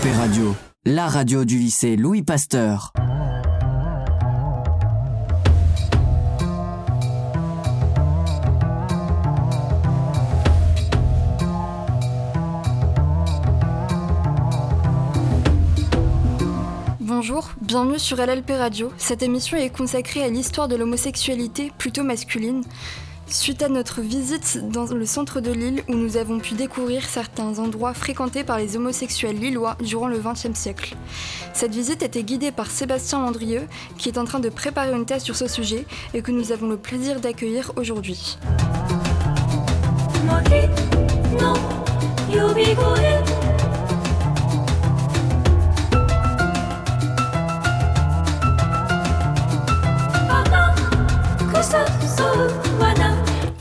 LLP Radio, la radio du lycée Louis Pasteur. Bonjour, bienvenue sur LLP Radio. Cette émission est consacrée à l'histoire de l'homosexualité plutôt masculine. Suite à notre visite dans le centre de Lille où nous avons pu découvrir certains endroits fréquentés par les homosexuels lillois durant le XXe siècle. Cette visite était guidée par Sébastien Landrieux qui est en train de préparer une thèse sur ce sujet et que nous avons le plaisir d'accueillir aujourd'hui.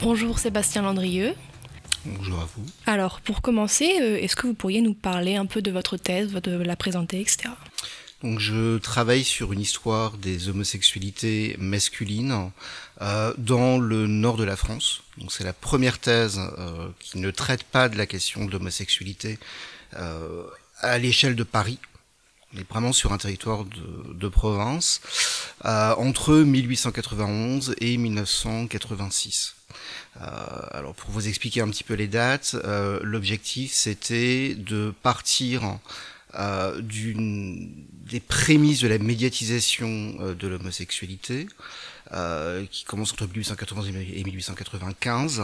Bonjour Sébastien Landrieux. Bonjour à vous. Alors, pour commencer, euh, est-ce que vous pourriez nous parler un peu de votre thèse, de la présenter, etc. Donc, je travaille sur une histoire des homosexualités masculines euh, dans le nord de la France. Donc, c'est la première thèse euh, qui ne traite pas de la question de l'homosexualité euh, à l'échelle de Paris. Est vraiment sur un territoire de, de province euh, entre 1891 et 1986. Euh, alors pour vous expliquer un petit peu les dates, euh, l'objectif c'était de partir euh, des prémices de la médiatisation euh, de l'homosexualité, euh, qui commence entre 1891 et 1895,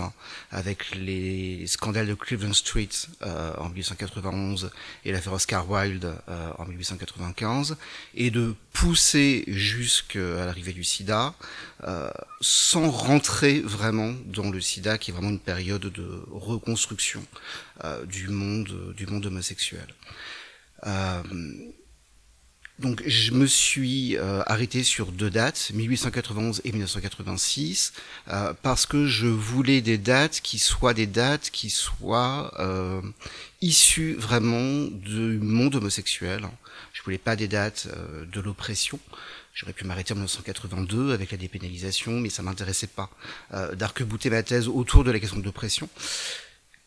avec les scandales de Cleveland Street euh, en 1891 et l'affaire Oscar Wilde euh, en 1895, et de pousser jusqu'à l'arrivée du sida, euh, sans rentrer vraiment dans le sida, qui est vraiment une période de reconstruction euh, du monde du monde homosexuel. Donc je me suis euh, arrêté sur deux dates, 1891 et 1986, euh, parce que je voulais des dates qui soient des dates qui soient euh, issues vraiment du monde homosexuel. Je voulais pas des dates euh, de l'oppression. J'aurais pu m'arrêter en 1982 avec la dépénalisation, mais ça m'intéressait pas euh, d'arc-bouter ma thèse autour de la question de l'oppression.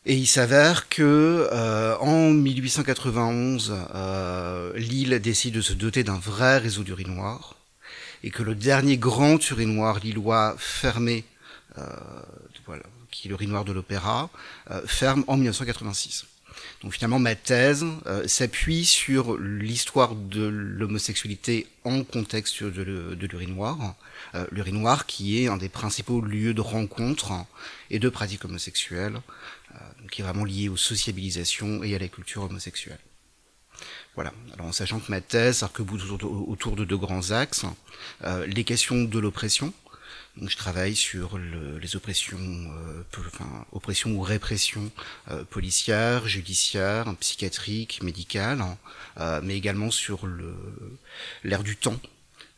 Et il s'avère que euh, en 1891, euh, Lille décide de se doter d'un vrai réseau d'urinoirs et que le dernier grand urinoir lillois fermé, euh, voilà, qui est l'urinoir de l'Opéra, euh, ferme en 1986. Donc finalement, ma thèse euh, s'appuie sur l'histoire de l'homosexualité en contexte de, l'urinoir, euh, l'urinoir qui est un des principaux lieux de rencontre et de pratiques homosexuelles, qui est vraiment lié aux sociabilisations et à la culture homosexuelle. Voilà. Alors en sachant que ma thèse s'arc-boute autour, de deux grands axes, euh, les questions de l'oppression, donc je travaille sur le, les oppressions, euh, enfin, oppressions ou répressions euh, policières, judiciaires, psychiatriques, médicales, euh, mais également sur l'ère du temps,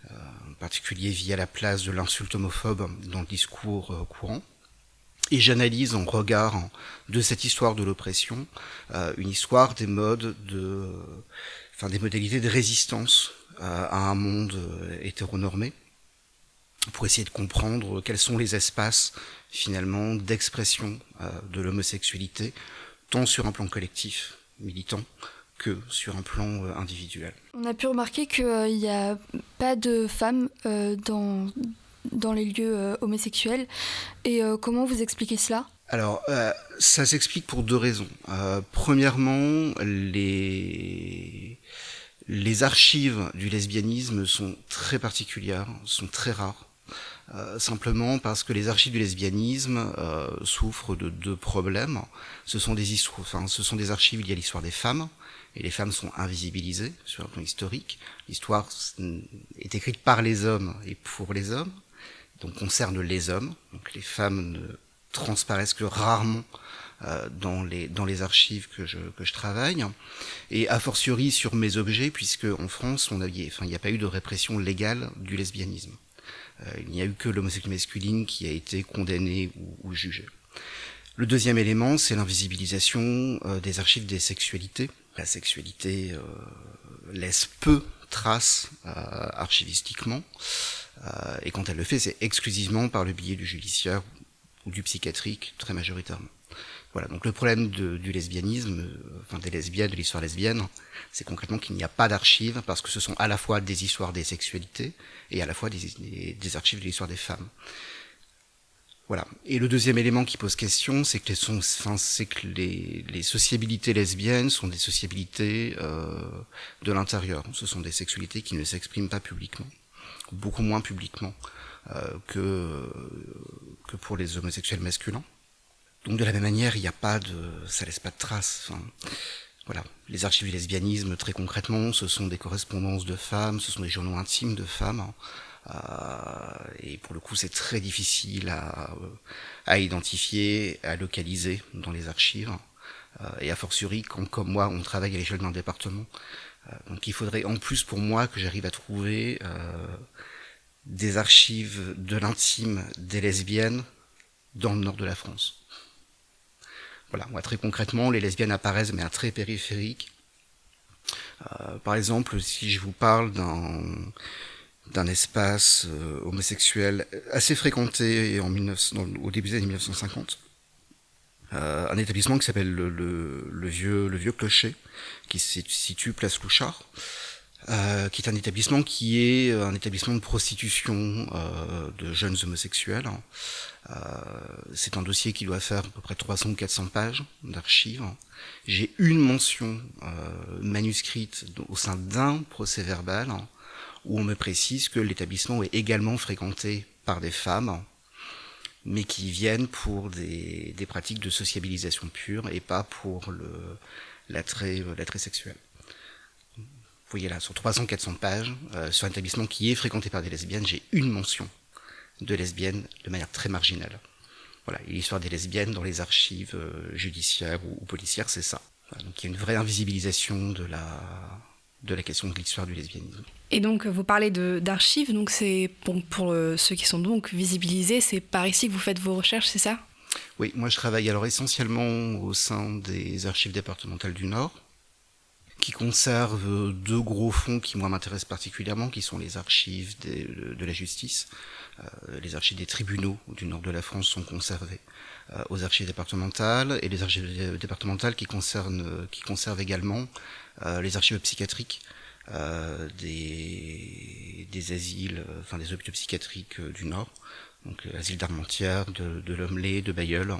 euh, en particulier via la place de l'insulte homophobe dans le discours euh, courant. Et j'analyse en regard de cette histoire de l'oppression euh, une histoire des modes de, enfin des modalités de résistance à un monde hétéronormé pour essayer de comprendre quels sont les espaces finalement d'expression euh, de l'homosexualité, tant sur un plan collectif, militant, que sur un plan euh, individuel. On a pu remarquer qu'il n'y a pas de femmes euh, dans, dans les lieux euh, homosexuels. Et euh, comment vous expliquez cela? Alors, euh, ça s'explique pour deux raisons. Premièrement, les les archives du lesbianisme sont très particulières, sont très rares. Simplement parce que les archives du lesbianisme souffrent de deux problèmes. Ce sont des histoires, enfin, ce sont des archives liées à l'histoire des femmes, et les femmes sont invisibilisées sur un plan historique. L'histoire est écrite par les hommes et pour les hommes, donc concerne les hommes. Donc les femmes ne transparaissent que rarement euh, dans les dans les archives que je que je travaille et a fortiori sur mes objets puisque en France on a enfin il n'y a pas eu de répression légale du lesbianisme. Euh, il n'y a eu que l'homosexualité masculine qui a été condamnée ou, ou jugée. Le deuxième élément, c'est l'invisibilisation euh, des archives des sexualités. La sexualité euh, laisse peu trace euh, archivistiquement, et quand elle le fait, c'est exclusivement par le biais du judiciaire ou du psychiatrique, très majoritairement. Voilà, donc le problème de, du lesbianisme, enfin des lesbiennes, de l'histoire lesbienne, c'est concrètement qu'il n'y a pas d'archives parce que ce sont à la fois des histoires des sexualités et à la fois des, des archives de l'histoire des femmes. Voilà. Et le deuxième élément qui pose question, c'est que, les, sont, enfin, c'est que les, les, sociabilités lesbiennes sont des sociabilités euh, de l'intérieur. Ce sont des sexualités qui ne s'expriment pas publiquement, beaucoup moins publiquement euh, que, que pour les homosexuels masculins. Donc de la même manière, il n'y a pas de, ça laisse pas de traces. Voilà, les archives du lesbianisme, très concrètement, ce sont des correspondances de femmes, ce sont des journaux intimes de femmes. Euh, et pour le coup, c'est très difficile à, à, identifier, à localiser dans les archives. Euh, et a fortiori, quand, comme moi, on travaille à l'échelle d'un département. Euh, donc il faudrait en plus pour moi que j'arrive à trouver des archives de l'intime des lesbiennes dans le nord de la France. Voilà, moi, très concrètement, les lesbiennes apparaissent, mais à très périphérique. Euh, par exemple, si je vous parle d'un espace euh, homosexuel assez fréquenté en 19, au début des années 1950. Euh, un établissement qui s'appelle le, le, le, vieux, le vieux clocher, qui se situe place Louchard, euh, qui est un établissement qui est un établissement de prostitution euh, de jeunes homosexuels. Euh, c'est un dossier qui doit faire à peu près 300 ou 400 pages d'archives. J'ai une mention manuscrite au sein d'un procès verbal où on me précise que l'établissement est également fréquenté par des femmes, mais qui viennent pour des, des pratiques de sociabilisation pure et pas pour l'attrait sexuel. Vous voyez là, sur 300-400 pages, euh, sur un établissement qui est fréquenté par des lesbiennes, j'ai une mention de lesbiennes de manière très marginale. Voilà, l'histoire des lesbiennes dans les archives euh, judiciaires ou, ou policières, c'est ça. Voilà, donc il y a une vraie invisibilisation de la, de la question de l'histoire du lesbianisme. Et donc, vous parlez d'archives, donc c'est pour, pour euh, ceux qui sont donc visibilisés, c'est par ici que vous faites vos recherches, c'est ça? Oui, moi je travaille alors essentiellement au sein des archives départementales du Nord, qui conservent deux gros fonds qui moi m'intéressent particulièrement, qui sont les archives de, la justice. Euh, les archives des tribunaux du nord de la France sont conservées euh, aux archives départementales, et les archives départementales qui, concernent, qui conservent également euh, les archives psychiatriques euh, des, des asiles, euh, enfin des hôpitaux psychiatriques euh, du Nord, donc asile d'Armentières, de, de de Bayeul,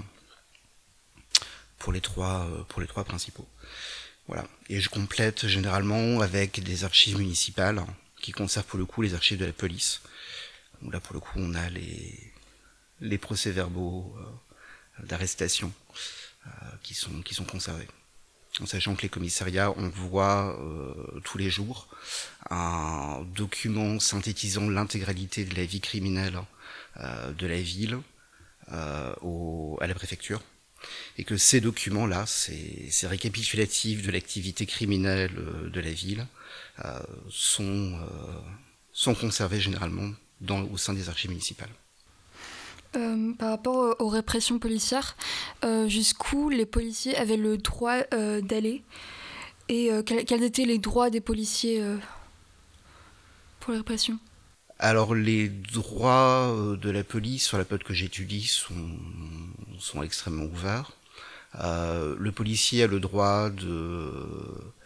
pour les trois, pour les trois principaux. Voilà. Et je complète généralement avec des archives municipales qui conservent pour le coup les archives de la police. Là pour le coup on a les, les procès-verbaux euh, d'arrestation euh, qui, sont, qui sont conservés en sachant que les commissariats envoient euh, tous les jours un document synthétisant l'intégralité de la vie criminelle euh, de la ville euh, au, à la préfecture et que ces documents-là, ces, ces récapitulatifs de l'activité criminelle euh, de la ville, euh, sont, euh, sont conservés généralement au sein des archives municipales. Par rapport aux répressions policières, jusqu'où les policiers avaient le droit d'aller et quels, quels, étaient les droits des policiers pour les répressions? Alors les droits de la police sur la période que j'étudie sont, sont extrêmement ouverts. le policier a le droit de,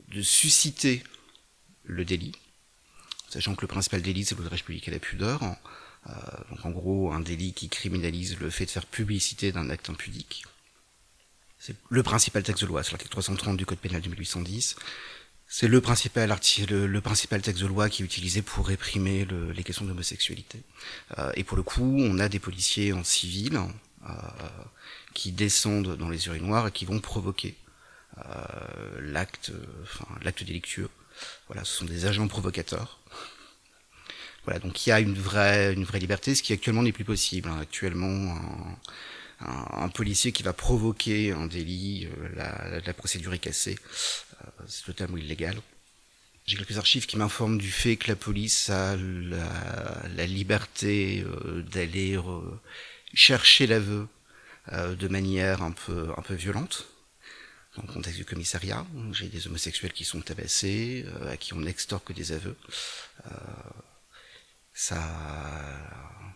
de susciter le délit, sachant que le principal délit c'est l'outrage public à la pudeur. Euh, donc en gros un délit qui criminalise le fait de faire publicité d'un acte impudique. C'est le principal texte de loi, c'est l'article 330 du Code pénal de 1810. C'est le principal, texte de loi qui est utilisé pour réprimer le, les questions d'homosexualité. Euh, et pour le coup, on a des policiers en civil euh, qui descendent dans les urinoirs et qui vont provoquer euh, l'acte, enfin délictueux. Voilà, ce sont des agents provocateurs. Voilà, donc il y a une vraie, liberté, ce qui actuellement n'est plus possible. Hein. Actuellement, un, policier qui va provoquer un délit, euh, la, procédure est cassée, c'est totalement illégal. J'ai quelques archives qui m'informent du fait que la police a la, liberté euh, d'aller chercher l'aveu de manière un peu, un peu violente dans le contexte du commissariat. J'ai des homosexuels qui sont tabassés, à qui on extorque des aveux ça,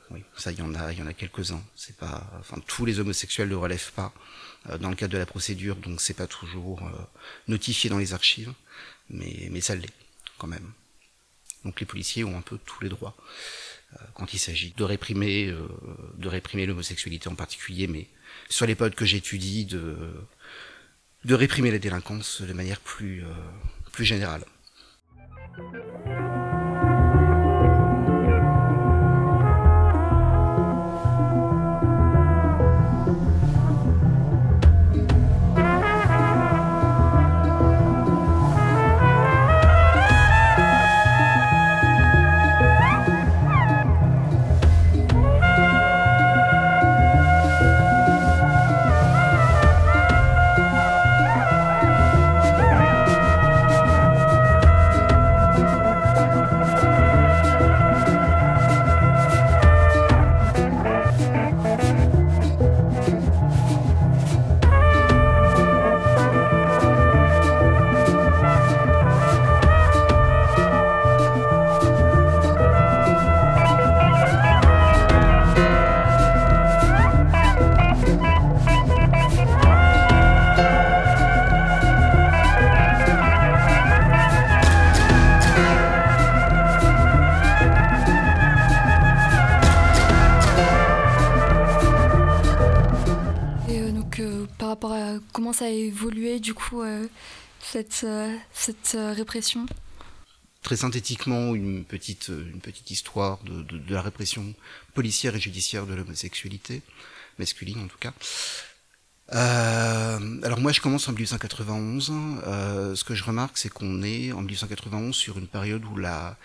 oui, ça, y en a, il y en a quelques-uns. C'est pas, enfin, tous les homosexuels ne relèvent pas dans le cadre de la procédure, donc c'est pas toujours notifié dans les archives, mais, mais ça l'est quand même. Donc les policiers ont un peu tous les droits quand il s'agit de réprimer, de réprimer l'homosexualité en particulier, mais sur les potes que j'étudie, de, de réprimer la délinquance de manière plus, plus générale. Cette, euh, euh, répression? Très synthétiquement, une petite, petite histoire de, la répression policière et judiciaire de l'homosexualité, masculine en tout cas. Euh, alors moi je commence en 1891. Euh, ce que je remarque c'est qu'on est en 1891 sur une période où la,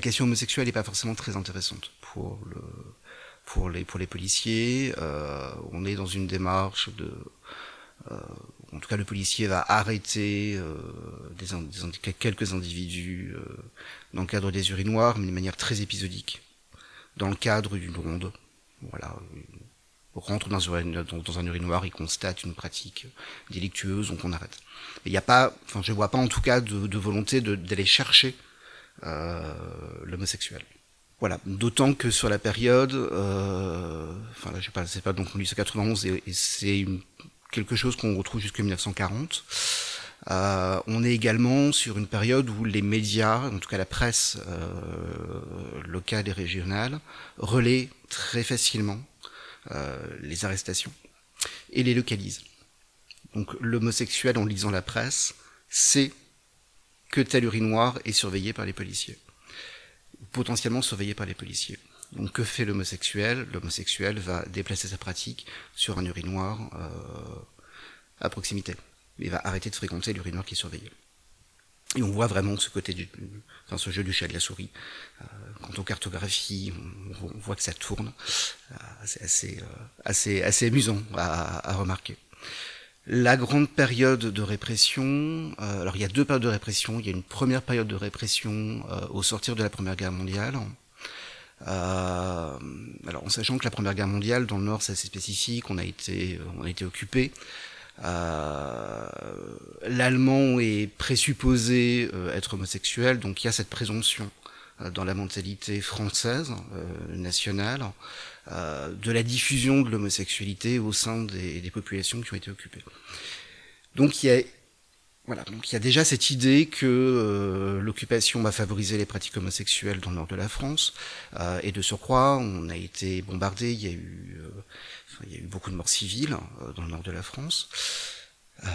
question homosexuelle n'est pas forcément très intéressante pour, le, pour, les, policiers. Euh, on est dans une démarche de euh, en tout cas, le policier va arrêter euh, des, quelques individus euh, dans le cadre des urinoirs, mais de manière très épisodique, dans le cadre d'une ronde. Voilà, on rentre dans un, urinoir, il constate une pratique délictueuse, donc on arrête. Il n'y a pas, enfin, je vois pas en tout cas de, de volonté d'aller chercher euh, l'homosexuel. Voilà, d'autant que sur la période, euh, enfin là, je sais pas, c'est pas donc 1891 et, et c'est une quelque chose qu'on retrouve jusqu'en 1940. Euh, on est également sur une période où les médias, en tout cas la presse euh, locale et régionale, relaient très facilement euh, les arrestations et les localisent. Donc l'homosexuel, en lisant la presse, sait que tel urinoir est surveillé par les policiers, potentiellement surveillé par les policiers. Donc que fait l'homosexuel? L'homosexuel va déplacer sa pratique sur un urinoir à proximité. Il va arrêter de fréquenter l'urinoir qui est surveillé. Et on voit vraiment ce côté du, enfin, ce jeu du chat de la souris. Euh, quant aux cartographies, on, voit que ça tourne. Euh, c'est assez, euh, assez, assez amusant à, remarquer. La grande période de répression, alors il y a deux périodes de répression. Il y a une première période de répression au sortir de la Première Guerre mondiale, alors en sachant que la Première Guerre mondiale dans le Nord c'est assez spécifique, on a été, on a été occupé. Euh, L'allemand est présupposé euh, être homosexuel, donc il y a cette présomption euh, dans la mentalité française nationale de la diffusion de l'homosexualité au sein des, populations qui ont été occupées. Donc il y a voilà, donc il y a déjà cette idée que l'occupation va favoriser les pratiques homosexuelles dans le nord de la France, et de surcroît, on a été bombardé, il y a eu, il y a eu beaucoup de morts civiles euh, dans le nord de la France, euh,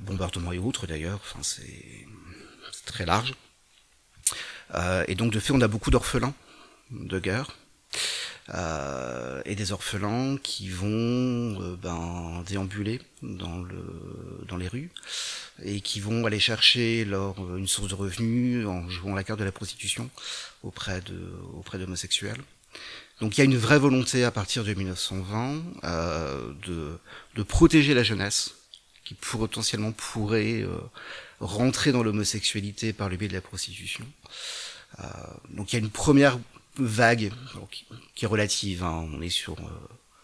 bombardements et autres d'ailleurs, enfin c'est très large. et donc de fait, on a beaucoup d'orphelins de guerre. Euh, et des orphelins qui vont euh, ben, déambuler dans, le, dans les rues et qui vont aller chercher une source de revenus en jouant la carte de la prostitution auprès d'homosexuels. Donc il y a une vraie volonté à partir de 1920 euh, de, de protéger la jeunesse qui potentiellement pourrait euh, rentrer dans l'homosexualité par le biais de la prostitution. Euh, donc il y a une première vague, qui est relative. Hein. On est sur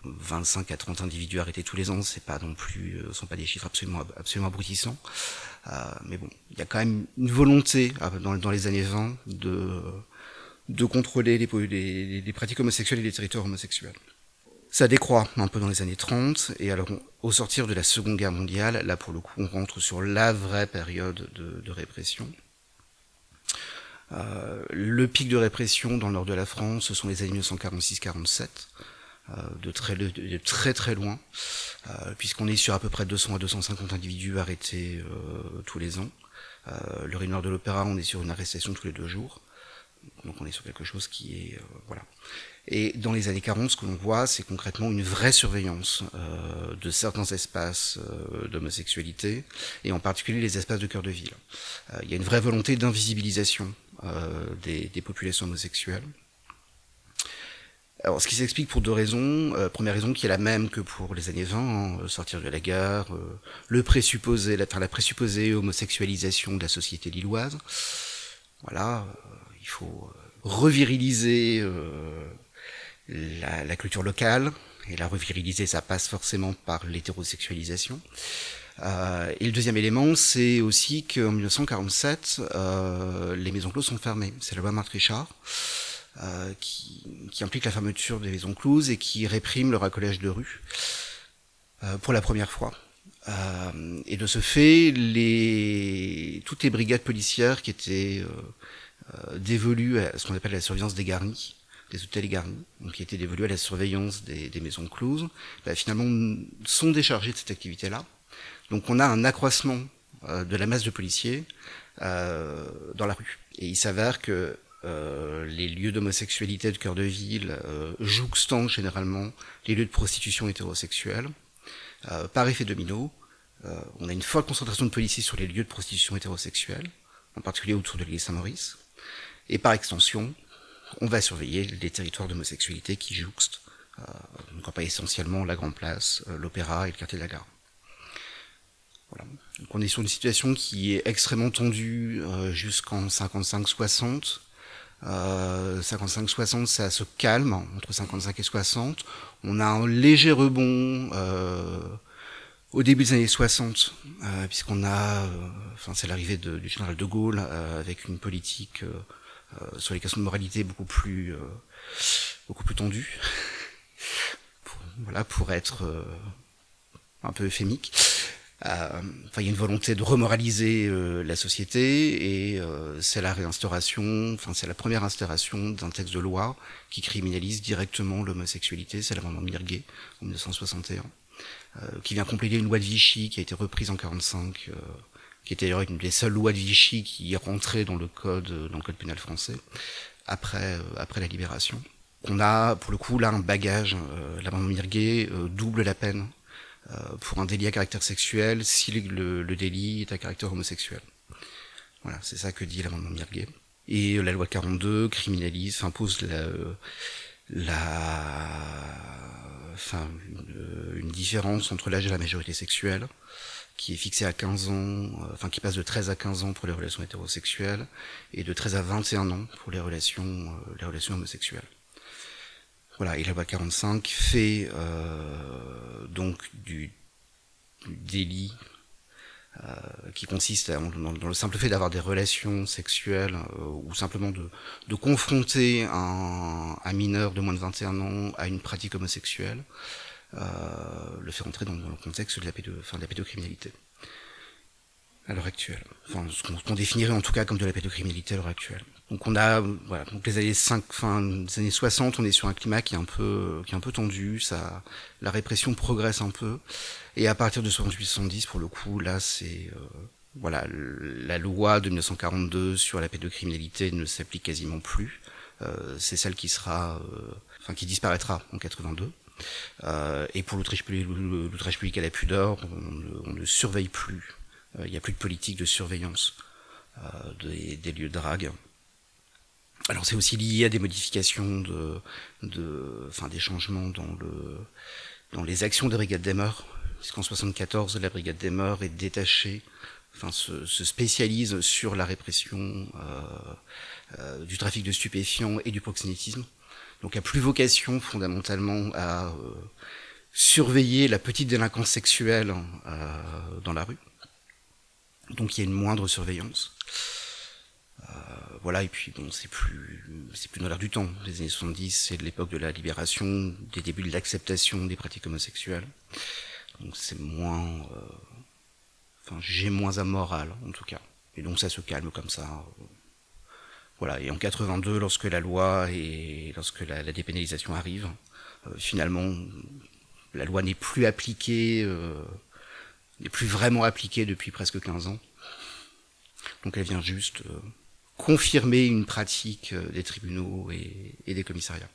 25 euh, à 30 individus arrêtés tous les ans. C'est pas non plus, euh, sont pas des chiffres absolument absolument abrutissants. Euh, mais bon, il y a quand même une volonté dans, dans les années 20 de de contrôler les, pratiques homosexuelles et les territoires homosexuels. Ça décroît un peu dans les années 30, et alors au sortir de la Seconde Guerre mondiale, là pour le coup on rentre sur la vraie période de, répression. Euh, le pic de répression dans le nord de la France, ce sont les années 1946-47, euh, de, très, de, très loin, euh, puisqu'on est sur à peu près 200 à 250 individus arrêtés tous les ans. Le nord de l'Opéra, on est sur une arrestation tous les deux jours. Donc on est sur quelque chose qui est... voilà. Et dans les années 40, ce que l'on voit, c'est concrètement une vraie surveillance euh, de certains espaces euh, d'homosexualité, et en particulier les espaces de cœur de ville. Euh, il y a une vraie volonté d'invisibilisation des, populations homosexuelles. Alors, ce qui s'explique pour deux raisons. première raison qui est la même que pour les années 20, hein, sortir de la gare, le présupposé, la, la présupposée homosexualisation de la société lilloise. Voilà, il faut reviriliser la, la, culture locale, et la reviriliser, ça passe forcément par l'hétérosexualisation. Euh, et le deuxième élément, c'est aussi qu'en 1947, euh, les maisons closes sont fermées. C'est la loi Marthe Richard euh, qui, qui, implique la fermeture des maisons closes et qui réprime le racolage de rue euh, pour la première fois. Euh, et de ce fait, les, toutes les brigades policières qui étaient euh, dévolues à ce qu'on appelle la surveillance des garnis, des hôtels garnis, donc qui étaient dévolus à la surveillance des, des maisons closes, bah, finalement sont déchargés de cette activité-là. Donc on a un accroissement euh, de la masse de policiers euh, dans la rue. Et il s'avère que euh, les lieux d'homosexualité de cœur de ville euh, jouxtant généralement les lieux de prostitution hétérosexuelle. Euh, par effet domino, on a une forte concentration de policiers sur les lieux de prostitution hétérosexuelle, en particulier autour de l'île Saint-Maurice. Et par extension, on va surveiller les territoires d'homosexualité qui jouxtent, euh, donc pas essentiellement la Grande Place, euh, l'Opéra et le quartier de la Gare. Voilà. Donc on est sur une situation qui est extrêmement tendue euh, jusqu'en 55-60. Euh, 55-60, ça se calme entre 55 et 60. On a un léger rebond euh, au début des années 60, euh, puisqu'on a, euh, enfin c'est l'arrivée du général de Gaulle avec une politique euh, sur les questions de moralité beaucoup plus euh, beaucoup plus tendues. pour, voilà, pour être euh, un peu euphémique. Enfin, il y a une volonté de remoraliser la société et c'est la réinstauration, enfin c'est la première instauration d'un texte de loi qui criminalise directement l'homosexualité, c'est l'amendement Mirguet en 1961, qui vient compléter une loi de Vichy qui a été reprise en 45 qui était d'ailleurs une des seules lois de Vichy qui rentrait dans le code, dans le code pénal français, après, euh, après la libération. On a, pour le coup, là, un bagage. Euh, L'amendement Mirguet euh, double la peine euh, pour un délit à caractère sexuel si le, le, délit est à caractère homosexuel. Voilà, c'est ça que dit l'amendement Mirguet. Et la loi 42 criminalise, impose la, la, enfin, une, une différence entre l'âge et la majorité sexuelle qui est fixé à 15 ans, euh, enfin qui passe de 13 à 15 ans pour les relations hétérosexuelles et de 13 à 21 ans pour les relations, euh, les relations homosexuelles. Voilà, et la loi 45 fait euh, donc du, délit euh, qui consiste dans, dans, le simple fait d'avoir des relations sexuelles euh, ou simplement de, de confronter un, un, mineur de moins de 21 ans à une pratique homosexuelle, le faire entrer dans, le contexte de la, pédo, enfin, de la pédocriminalité à l'heure actuelle. Enfin, ce qu'on qu définirait en tout cas comme de la pédocriminalité à l'heure actuelle. Donc on a, voilà, donc les années 5, fin des années 60, on est sur un climat qui est un peu, qui est un peu tendu. Ça, la répression progresse un peu. Et à partir de 68-70, pour le coup, là, c'est, euh, voilà, la loi de 1942 sur la pédocriminalité ne s'applique quasiment plus. Euh, c'est celle qui sera, euh, enfin, qui disparaîtra en 82. Euh, et pour l'outrage public à la pudeur, on, on, ne surveille plus. Euh, il n'y a plus de politique de surveillance euh, des, lieux de drague. Alors c'est aussi lié à des modifications de, enfin des changements dans le, dans les actions des brigades des mœurs, puisqu'en 74 la brigade des mœurs est détachée, enfin se, se spécialise sur la répression du trafic de stupéfiants et du proxénétisme donc a plus vocation fondamentalement à euh, surveiller la petite délinquance sexuelle euh, dans la rue. Donc il y a une moindre surveillance. Euh, voilà, et puis bon, c'est plus, c'est plus dans l'air du temps. Les années 70, c'est de l'époque de la libération, des débuts de l'acceptation des pratiques homosexuelles. Donc c'est moins, enfin j'ai moins à morale en tout cas. Et donc ça se calme comme ça. Voilà. Et en 82, lorsque la loi et lorsque la, dépénalisation arrive, euh, finalement, la loi n'est plus appliquée, euh, n'est plus vraiment appliquée depuis presque 15 ans. Donc elle vient juste confirmer une pratique des tribunaux et, et des commissariats.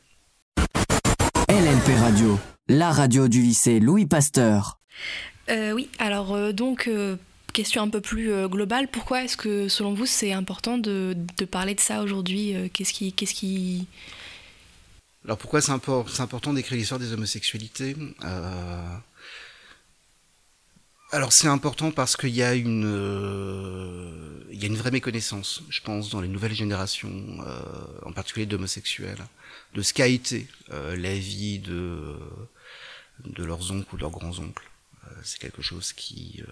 LNP Radio, la radio du lycée Louis Pasteur. Euh, oui, alors euh, donc, euh, question un peu plus globale, pourquoi est-ce que selon vous c'est important de, parler de ça aujourd'hui Qu'est-ce qui, qu'est-ce qui... Alors pourquoi c'est, important d'écrire l'histoire des homosexualités alors c'est important parce qu'il y a une il y a une vraie méconnaissance, je pense, dans les nouvelles générations, en particulier d'homosexuels, de ce qu'a été euh, la vie de, de leurs oncles ou de leurs grands-oncles. Euh, c'est quelque chose qui, euh,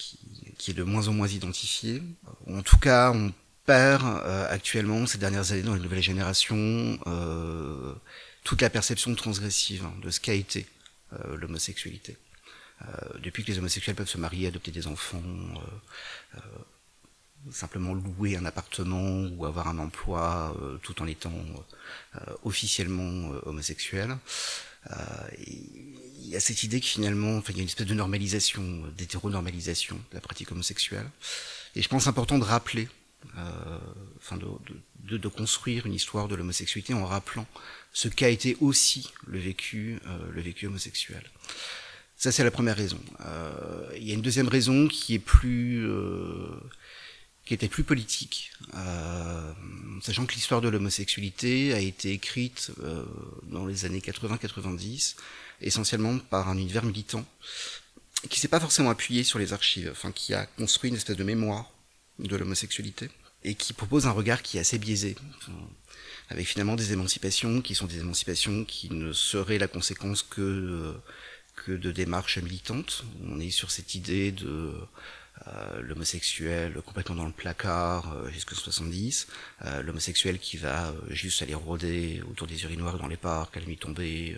qui, qui, est de moins en moins identifié. En tout cas, on perd actuellement, ces dernières années, dans les nouvelles générations, toute la perception transgressive hein, de ce qu'a été l'homosexualité. depuis que les homosexuels peuvent se marier, adopter des enfants, simplement louer un appartement ou avoir un emploi euh, tout en étant euh, officiellement euh, homosexuel. Il y a cette idée que finalement, enfin, il y a une espèce de normalisation, d'hétéronormalisation de la pratique homosexuelle. Et je pense important de rappeler, enfin de, de, de, construire une histoire de l'homosexualité en rappelant ce qu'a été aussi le vécu, le vécu homosexuel. Ça, c'est la première raison. Euh, il y a une deuxième raison qui est plus, euh, qui était plus politique, euh, sachant que l'histoire de l'homosexualité a été écrite euh, dans les années 80-90, essentiellement par un univers militant, qui s'est pas forcément appuyé sur les archives, enfin qui a construit une espèce de mémoire de l'homosexualité, et qui propose un regard qui est assez biaisé, avec finalement des émancipations qui sont des émancipations qui ne seraient la conséquence que, que de démarches militantes. On est sur cette idée de euh, l'homosexuel complètement dans le placard euh, jusqu'en 70, euh, l'homosexuel qui va juste aller rôder autour des urinoirs dans les parcs, à la nuit tombée,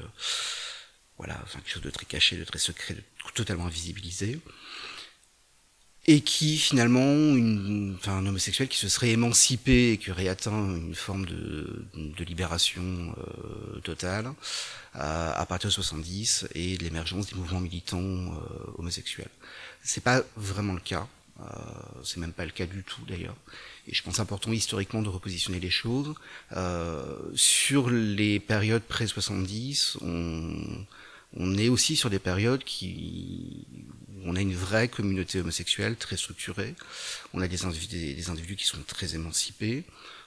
voilà, enfin quelque chose de très caché, de très secret, de totalement invisibilisé et qui finalement, une, enfin, un homosexuel qui se serait émancipé et qui aurait atteint une forme de, de libération euh, totale euh, à partir de 70 et de l'émergence des mouvements militants euh, homosexuels. C'est pas vraiment le cas. Euh, c'est même pas le cas du tout d'ailleurs. Et je pense important historiquement de repositionner les choses. Euh, sur les périodes pré-70, on, on est aussi sur des périodes qui on a une vraie communauté homosexuelle très structurée. On a des individus, des individus qui sont très émancipés,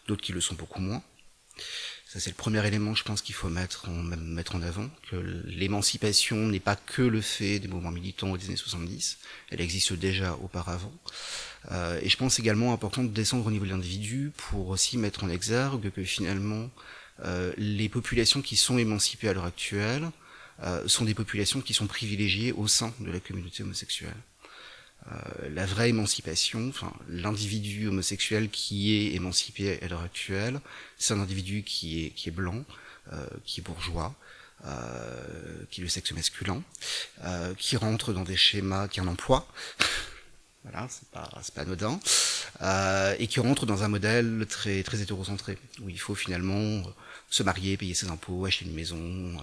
d'autres qui le sont beaucoup moins. Ça, c'est le premier élément, je pense, qu'il faut mettre en, mettre en avant, que l'émancipation n'est pas que le fait des mouvements militants des années 70, elle existe déjà auparavant. Euh, et je pense également important de descendre au niveau de l'individu pour aussi mettre en exergue que finalement, euh, les populations qui sont émancipées à l'heure actuelle, euh, sont des populations qui sont privilégiées au sein de la communauté homosexuelle. Euh, la vraie émancipation, enfin l'individu homosexuel qui est émancipé à l'heure actuelle, c'est un individu qui est qui est blanc, euh, qui est bourgeois, euh, qui est le sexe masculin, euh, qui rentre dans des schémas, qui a un emploi, voilà, c'est pas pas anodin, euh, et qui rentre dans un modèle très très hétérocentré où il faut finalement se marier, payer ses impôts, acheter une maison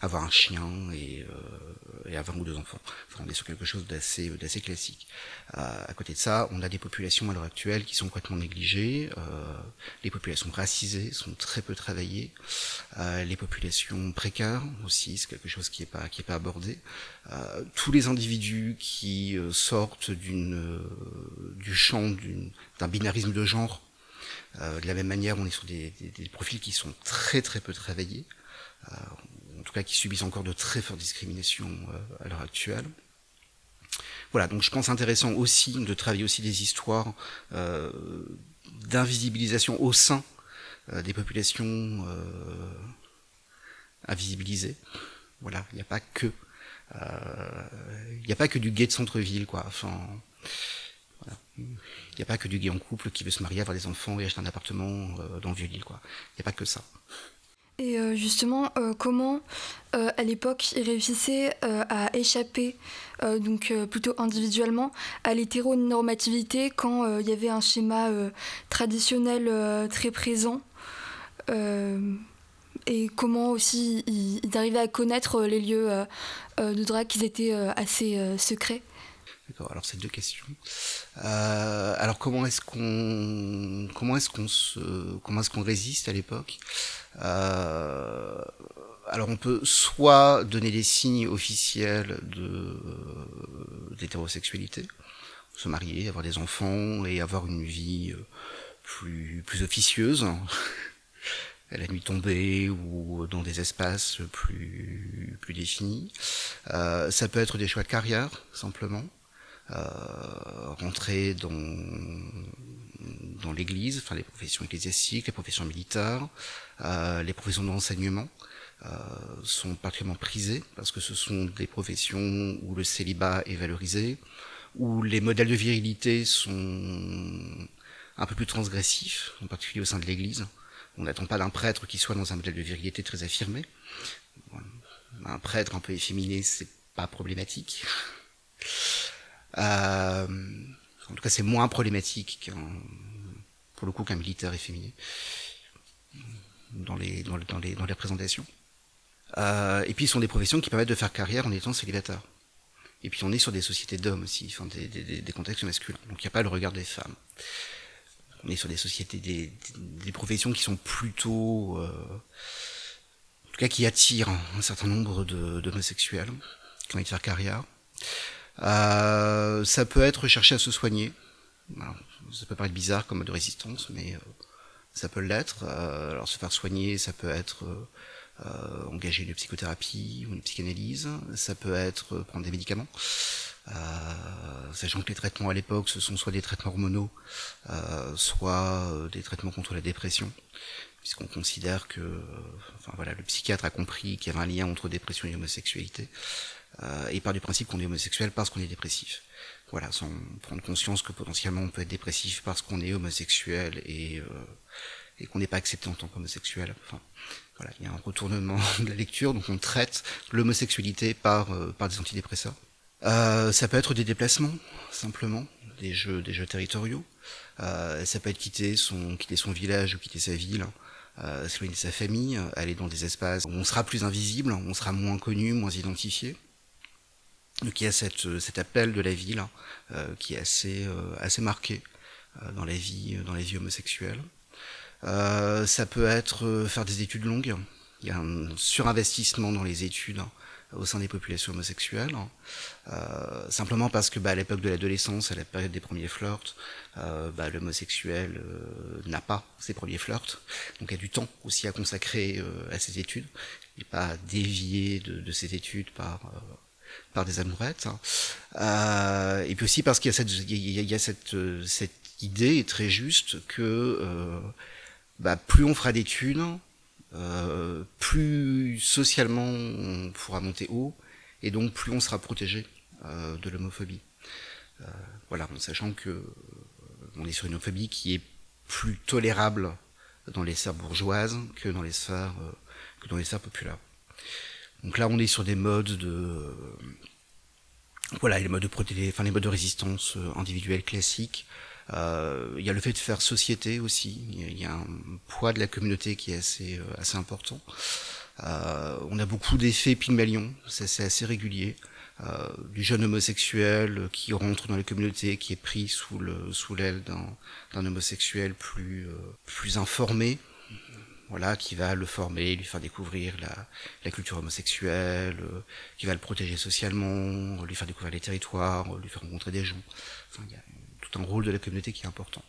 avoir un chien et, euh, et avoir ou deux enfants. Enfin, on est sur quelque chose d'assez d'assez classique. Euh, à côté de ça, on a des populations à l'heure actuelle qui sont complètement négligées. Euh, les populations racisées sont très peu travaillées. Euh, les populations précaires aussi, c'est quelque chose qui est pas qui est pas abordé. Euh, tous les individus qui euh, sortent d'une du champ d'un binarisme de genre euh, de la même manière, on est sur des, des, des, profils qui sont très très peu travaillés. Euh, tout cas qui subissent encore de très fortes discriminations euh, à l'heure actuelle. Voilà, donc je pense intéressant aussi de travailler aussi des histoires euh, d'invisibilisation au sein euh, des populations euh, invisibilisées. Voilà, il n'y a pas que il n'y a pas que du gay de centre-ville, quoi. Enfin, Il n'y a pas que du gay en couple qui veut se marier, avoir des enfants et acheter un appartement dans le Vieux-Lille. Il n'y a pas que ça. Et euh, justement, euh, comment euh, à l'époque ils réussissaient à échapper, donc plutôt individuellement, à l'hétéronormativité quand il y avait un schéma traditionnel très présent et comment aussi ils, arrivaient à connaître les lieux de drague qui étaient assez secrets Alors c'est deux questions. alors comment est-ce qu'on comment est-ce qu'on se comment est-ce qu'on résiste à l'époque? Euh, alors on peut soit donner des signes officiels de euh, d'hétérosexualité, se marier, avoir des enfants et avoir une vie euh, plus plus officieuse, à la nuit tombée ou dans des espaces plus plus définis. Euh, ça peut être des choix de carrière simplement. Euh, rentrer dans dans l'Église, enfin les professions ecclésiastiques, les professions militaires, euh, les professions d'enseignement euh, sont particulièrement prisées parce que ce sont des professions où le célibat est valorisé, où les modèles de virilité sont un peu plus transgressifs, en particulier au sein de l'Église. On n'attend pas d'un prêtre qui soit dans un modèle de virilité très affirmé. Un prêtre un peu efféminé, c'est pas problématique. Euh, en tout cas, c'est moins problématique pour le coup, qu'un militaire efféminé dans les, dans, dans les, dans les représentations. Euh, et puis, ce sont des professions qui permettent de faire carrière en étant célibataire. Et puis, on est sur des sociétés d'hommes aussi, enfin, des, des, des contextes masculins. Donc, il n'y a pas le regard des femmes. On est sur des sociétés, des, des professions qui sont plutôt, euh, en tout cas, qui attirent un certain nombre d'homosexuels qui ont envie de faire carrière. Euh, ça peut être chercher à se soigner. Ça peut paraître bizarre comme de résistance, mais euh, ça peut l'être. Euh, alors se faire soigner, ça peut être euh, engager une psychothérapie ou une psychanalyse, ça peut être prendre des médicaments. sachant que les traitements à l'époque, ce sont soit des traitements hormonaux, soit des traitements contre la dépression, puisqu'on considère que, enfin voilà, le psychiatre a compris qu'il y avait un lien entre dépression et homosexualité euh, et part du principe qu'on est homosexuel parce qu'on est dépressif. Voilà, sans prendre conscience que potentiellement on peut être dépressif parce qu'on est homosexuel et, euh, et qu'on n'est pas accepté en tant qu'homosexuel. Enfin, voilà, il y a un retournement de la lecture, donc on traite l'homosexualité par, euh, par des antidépresseurs. Euh, ça peut être des déplacements, simplement, des jeux, des jeux territoriaux. Euh, ça peut être quitter son, quitter son village ou quitter sa ville, euh, s'éloigner de sa famille, aller dans des espaces où on sera plus invisible, on sera moins connu, moins identifié. Donc il y a cette, euh, cet appel de la ville euh, qui est assez, euh, assez marqué euh, dans la vie, dans la vie homosexuelle. ça peut être faire des études longues. Il y a un surinvestissement dans les études au sein des populations homosexuelles, euh, simplement parce que bah, à l'époque de l'adolescence, à la période des premiers flirts, euh, bah, l'homosexuel euh, n'a pas ses premiers flirts, donc il y a du temps aussi à consacrer à ses études, n'est pas dévié de, de ses études par par des amourettes. Hein. Euh, et puis aussi parce qu'il y a cette, cette, idée très juste que euh, bah, plus on fera d'études, euh, plus socialement on pourra monter haut, et donc plus on sera protégé de l'homophobie. Voilà, en sachant que on est sur une homophobie qui est plus tolérable dans les sphères bourgeoises que dans les sphères que dans les sphères populaires. Donc là, on est sur des modes de voilà, les modes de protéger, enfin les modes de résistance euh, individuelle classiques. Euh, il y a le fait de faire société aussi. Il y a un poids de la communauté qui est assez euh, assez important. On a beaucoup d'effets Pygmalion, c'est assez régulier. Du jeune homosexuel qui rentre dans la communauté, qui est pris sous le sous l'aile d'un homosexuel plus plus informé, voilà, qui va le former, lui faire découvrir la, la culture homosexuelle, euh, qui va le protéger socialement, lui faire découvrir les territoires, lui faire rencontrer des gens. Enfin, il y a tout un rôle de la communauté qui est important.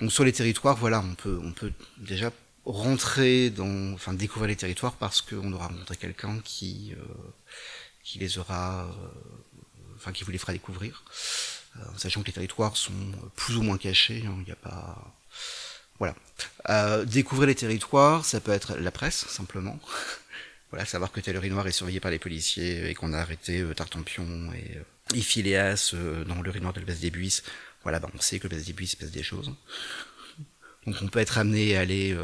Donc sur les territoires, voilà, on peut, on peut déjà rentrer dans, enfin découvrir les territoires parce qu'on aura rencontré quelqu'un qui, euh, qui les aura, euh, enfin qui vous les fera découvrir, euh, sachant que les territoires sont plus ou moins cachés. Hein, il n'y a pas voilà. Euh, découvrir les territoires, ça peut être la presse, simplement. voilà, savoir que Tellerie Noir est surveillé par les policiers et qu'on a arrêté euh, Tartampion et, euh, euh, dans le Noir de la base des Buisses. Voilà, bah, on sait que le des se passe des choses. Donc on peut être amené à aller,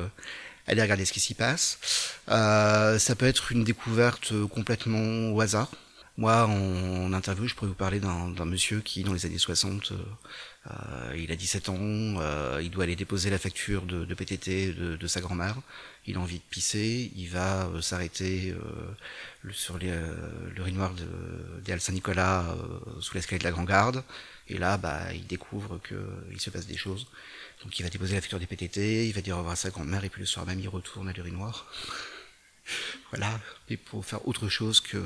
aller regarder ce qui s'y passe. Ça peut être une découverte complètement au hasard. Moi, en, interview, je pourrais vous parler d'un monsieur qui, dans les années 60, euh, il a 17 ans, euh, il doit aller déposer la facture de, de PTT de, de sa grand-mère. Il a envie de pisser, il va euh, s'arrêter euh, sur les, l'urinoir de, des Halles Saint-Nicolas sous l'escalier de la Grand Garde. Et là, bah, il découvre qu'il se passe des choses. Donc il va déposer la facture des PTT, il va dire au revoir à sa grand-mère, et puis le soir même, il retourne à l'urinoir. Voilà, et pour faire autre chose que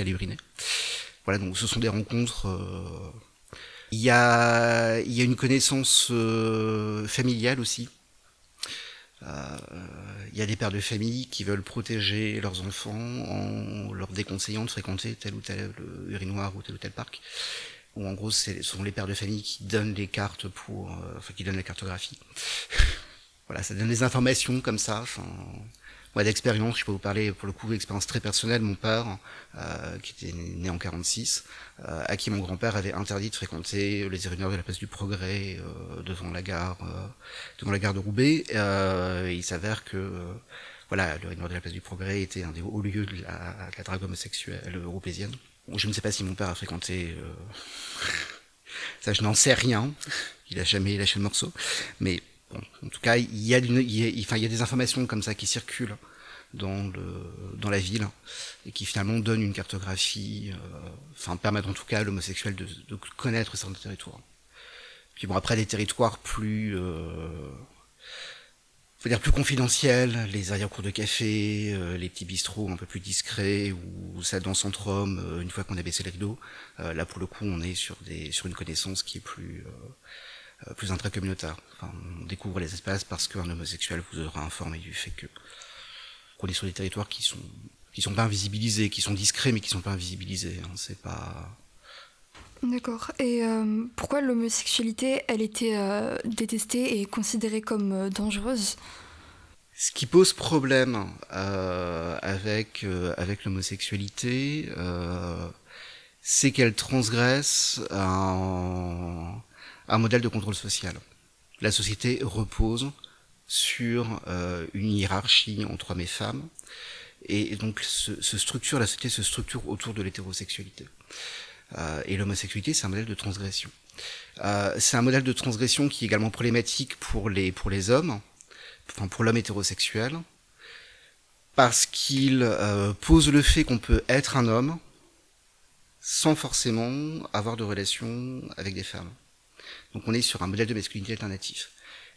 uriner. Voilà, donc ce sont des rencontres il y a, y a une connaissance euh, familiale aussi. Euh, il y a des pères de famille qui veulent protéger leurs enfants en leur déconseillant de fréquenter tel ou tel urinoir ou tel ou tel parc. Ou en gros, ce sont les pères de famille qui donnent les cartes pour, euh, enfin, qui donnent la cartographie. voilà, ça donne des informations comme ça. Enfin, moi, d'expérience, je peux vous parler pour le coup d'expérience très personnelle. Mon père, euh, qui était né en 46, euh, à qui mon grand-père avait interdit de fréquenter les urinoirs de la place du Progrès euh, devant la gare, euh, devant la gare de Roubaix. il s'avère que voilà, l'urinoir de la place du Progrès était un des hauts lieux de la, de la drague homosexuelle européenne. Je ne sais pas si mon père a fréquenté. ça, je n'en sais rien. Il a jamais lâché le morceau, mais en tout cas, il y, a des informations comme ça qui circulent dans, la ville et qui finalement donnent une cartographie, euh, enfin permettent en tout cas à l'homosexuel de, connaître certains territoires. Puis bon, après des territoires plus, euh, faut dire plus confidentiels, les arrière-cours de café, euh, les petits bistrots un peu plus discrets ou ça dans entre hommes euh, une fois qu'on a baissé le rideau. Euh, là pour le coup, on est sur une connaissance qui est plus euh, euh, plus intracommunautaire. Enfin, on découvre les espaces parce qu'un homosexuel vous aura informé du fait que qu'on est sur des territoires qui sont qui sont pas invisibilisés, qui sont discrets mais qui sont pas invisibilisés. Hein. C'est pas D'accord. Et euh, pourquoi l'homosexualité, elle était euh, détestée et considérée comme euh, dangereuse? Ce qui pose problème euh, avec avec l'homosexualité, c'est qu'elle transgresse un, un modèle de contrôle social. La société repose sur euh, une hiérarchie entre hommes et femmes, et donc se, structure, la société se structure autour de l'hétérosexualité. Euh, et l'homosexualité, c'est un modèle de transgression. Euh, c'est un modèle de transgression qui est également problématique pour les, pour les hommes, enfin pour l'homme hétérosexuel, parce qu'il euh, pose le fait qu'on peut être un homme sans forcément avoir de relations avec des femmes. Donc on est sur un modèle de masculinité alternatif.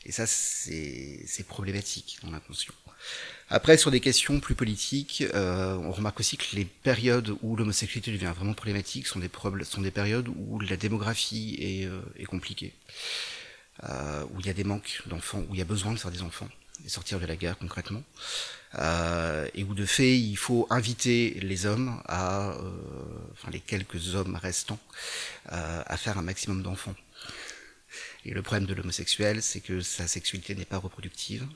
Et ça, c'est problématique dans l'inconscient. Après, sur des questions plus politiques, euh, on remarque aussi que les périodes où l'homosexualité devient vraiment problématique sont des, sont des périodes où la démographie est, euh, est compliquée, euh, où il y a des manques d'enfants, où il y a besoin de faire des enfants et sortir de la guerre concrètement, euh, et où de fait il faut inviter les hommes à, euh, enfin les quelques hommes restants, euh, à faire un maximum d'enfants. Et le problème de l'homosexuel, c'est que sa sexualité n'est pas reproductive.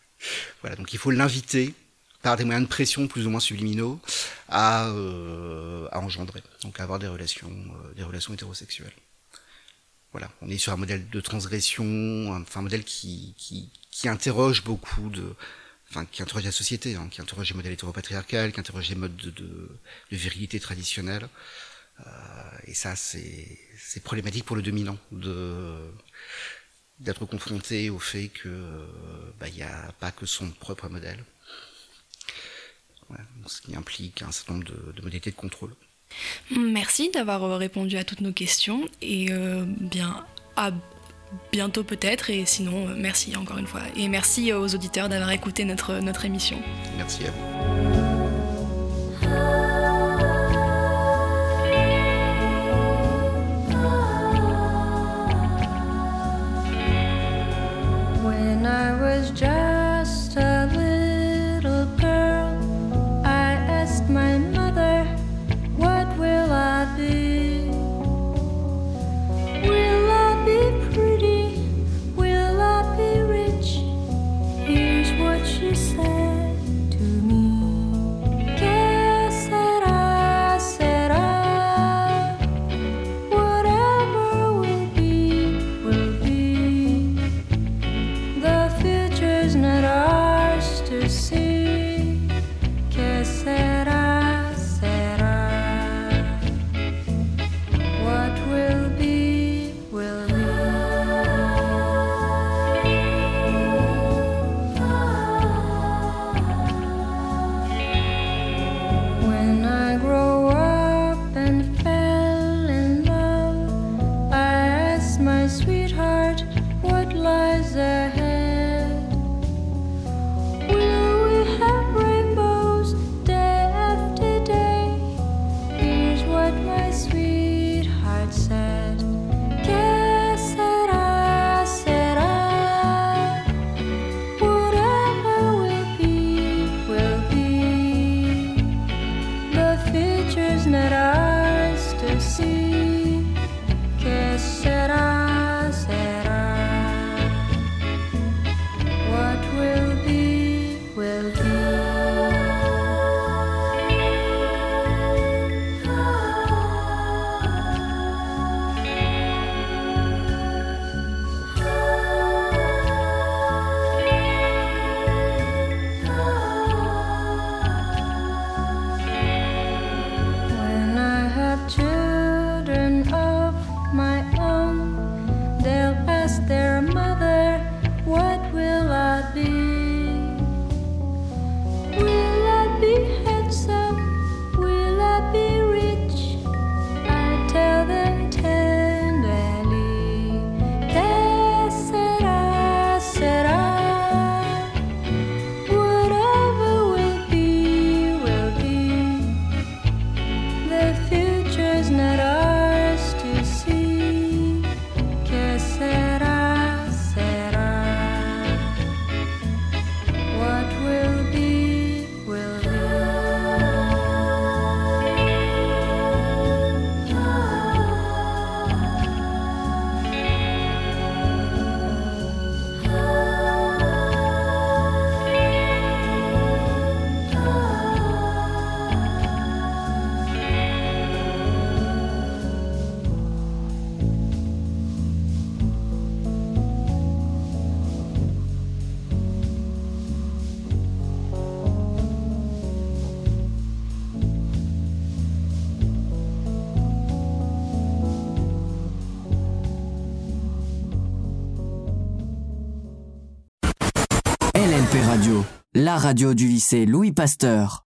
voilà, donc il faut l'inviter par des moyens de pression plus ou moins subliminaux à, euh, à engendrer, donc à avoir des relations, euh, des relations hétérosexuelles. Voilà, on est sur un modèle de transgression, enfin un modèle qui, qui, qui interroge beaucoup de, enfin qui interroge la société, hein, qui interroge les modèles hétéropatriarcales, qui interroge les modes de, de, de virilité traditionnelle. Euh, et ça, c'est problématique pour le dominant de d'être confronté au fait que bah, il n'y a pas que son propre modèle. Ce qui implique un certain nombre de, de modalités de contrôle. Merci d'avoir répondu à toutes nos questions et euh, bien à bientôt peut-être et sinon euh, merci encore une fois et merci aux auditeurs d'avoir écouté notre, notre émission. Merci à vous. a radio du lycée Louis Pasteur.